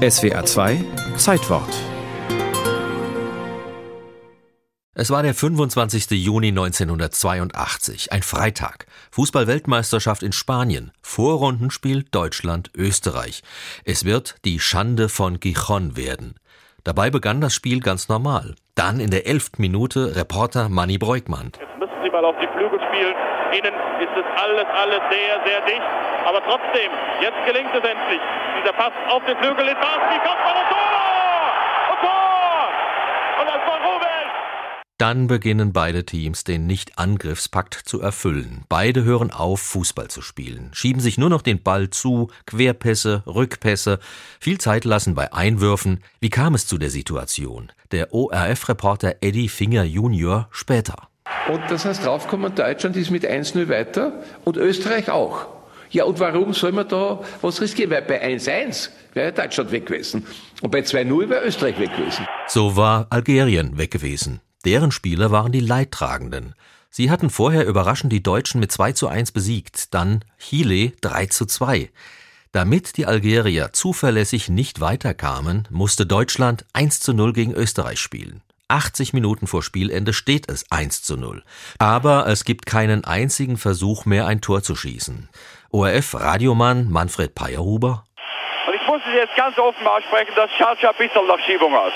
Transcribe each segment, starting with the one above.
SWR 2 Zeitwort Es war der 25. Juni 1982, ein Freitag. Fußball-Weltmeisterschaft in Spanien. Vorrundenspiel Deutschland-Österreich. Es wird die Schande von Gijon werden. Dabei begann das Spiel ganz normal. Dann in der elften Minute Reporter Manny Breukmann. Jetzt Sie mal auf die Flügel spielen. Innen ist es alles, alles sehr, sehr dicht. Aber trotzdem, jetzt gelingt es endlich. Dieser Pass auf den Flügel ist. Wie kommt und Tor! Und Tor! Und das war Ruben! Dann beginnen beide Teams den Nicht-Angriffspakt zu erfüllen. Beide hören auf, Fußball zu spielen, schieben sich nur noch den Ball zu, Querpässe, Rückpässe, viel Zeit lassen bei Einwürfen. Wie kam es zu der Situation? Der ORF-Reporter Eddie Finger Junior später. Und das heißt, draufkommen, Deutschland ist mit 1-0 weiter und Österreich auch. Ja, und warum soll man da was riskieren? Weil bei 1-1 wäre Deutschland weg gewesen. Und bei 2-0 wäre Österreich weg gewesen. So war Algerien weg gewesen. Deren Spieler waren die Leidtragenden. Sie hatten vorher überraschend die Deutschen mit 2 zu 1 besiegt, dann Chile 3 zu 2. Damit die Algerier zuverlässig nicht weiterkamen, musste Deutschland 1 zu 0 gegen Österreich spielen. 80 Minuten vor Spielende steht es 1 zu 0. Aber es gibt keinen einzigen Versuch mehr, ein Tor zu schießen. ORF-Radiomann Manfred Peierhuber. Und ich muss es jetzt ganz offen aussprechen, das schaut schon ein bisschen nach Schiebung aus.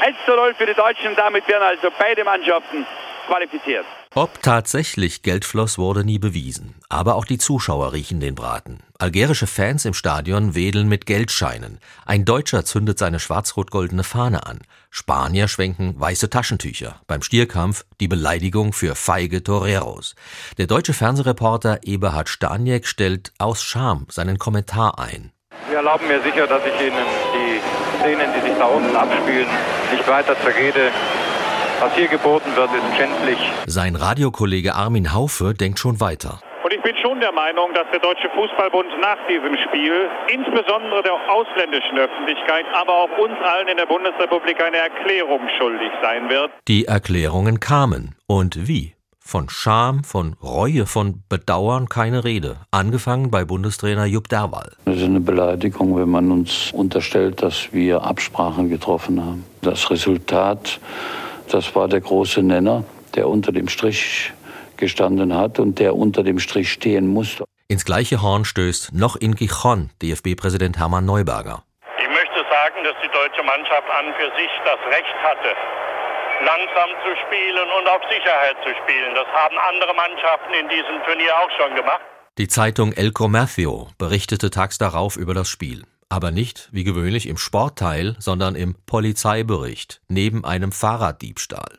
1 zu 0 für die Deutschen, damit werden also beide Mannschaften qualifiziert. Ob tatsächlich Geld floss, wurde nie bewiesen. Aber auch die Zuschauer riechen den Braten. Algerische Fans im Stadion wedeln mit Geldscheinen. Ein Deutscher zündet seine schwarz-rot-goldene Fahne an. Spanier schwenken weiße Taschentücher. Beim Stierkampf die Beleidigung für feige Toreros. Der deutsche Fernsehreporter Eberhard Staniek stellt aus Scham seinen Kommentar ein. Sie erlauben mir sicher, dass ich Ihnen die Szenen, die sich da unten abspielen, nicht weiter zerrede. Was hier geboten wird, ist schändlich. Sein Radiokollege Armin Haufe denkt schon weiter. Und ich bin schon der Meinung, dass der Deutsche Fußballbund nach diesem Spiel insbesondere der ausländischen Öffentlichkeit, aber auch uns allen in der Bundesrepublik eine Erklärung schuldig sein wird. Die Erklärungen kamen. Und wie? Von Scham, von Reue, von Bedauern keine Rede. Angefangen bei Bundestrainer Jupp Derwal. Es ist eine Beleidigung, wenn man uns unterstellt, dass wir Absprachen getroffen haben. Das Resultat, das war der große Nenner, der unter dem Strich gestanden hat und der unter dem Strich stehen musste. Ins gleiche Horn stößt noch in Gijon DFB-Präsident Hermann Neuberger. Ich möchte sagen, dass die deutsche Mannschaft an für sich das Recht hatte, langsam zu spielen und auf Sicherheit zu spielen. Das haben andere Mannschaften in diesem Turnier auch schon gemacht. Die Zeitung El Comercio berichtete tags darauf über das Spiel. Aber nicht, wie gewöhnlich, im Sportteil, sondern im Polizeibericht, neben einem Fahrraddiebstahl.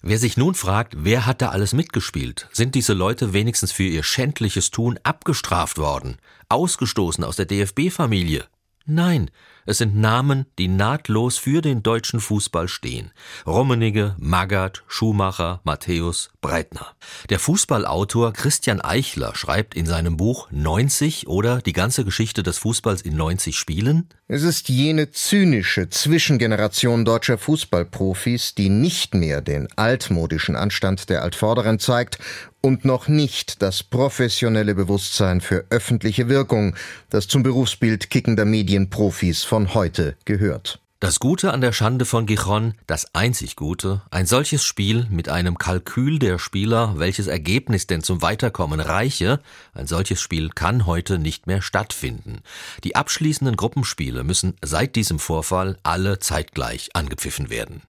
Wer sich nun fragt, wer hat da alles mitgespielt? Sind diese Leute wenigstens für ihr schändliches Tun abgestraft worden? Ausgestoßen aus der DFB-Familie? Nein, es sind Namen, die nahtlos für den deutschen Fußball stehen. Rummenigge, Magath, Schumacher, Matthäus, Breitner. Der Fußballautor Christian Eichler schreibt in seinem Buch 90 oder die ganze Geschichte des Fußballs in 90 Spielen. Es ist jene zynische Zwischengeneration deutscher Fußballprofis, die nicht mehr den altmodischen Anstand der Altvorderen zeigt und noch nicht das professionelle Bewusstsein für öffentliche Wirkung, das zum Berufsbild kickender Medienprofis von heute gehört. Das Gute an der Schande von Gijon, das einzig Gute, ein solches Spiel mit einem Kalkül der Spieler, welches Ergebnis denn zum Weiterkommen reiche, ein solches Spiel kann heute nicht mehr stattfinden. Die abschließenden Gruppenspiele müssen seit diesem Vorfall alle zeitgleich angepfiffen werden.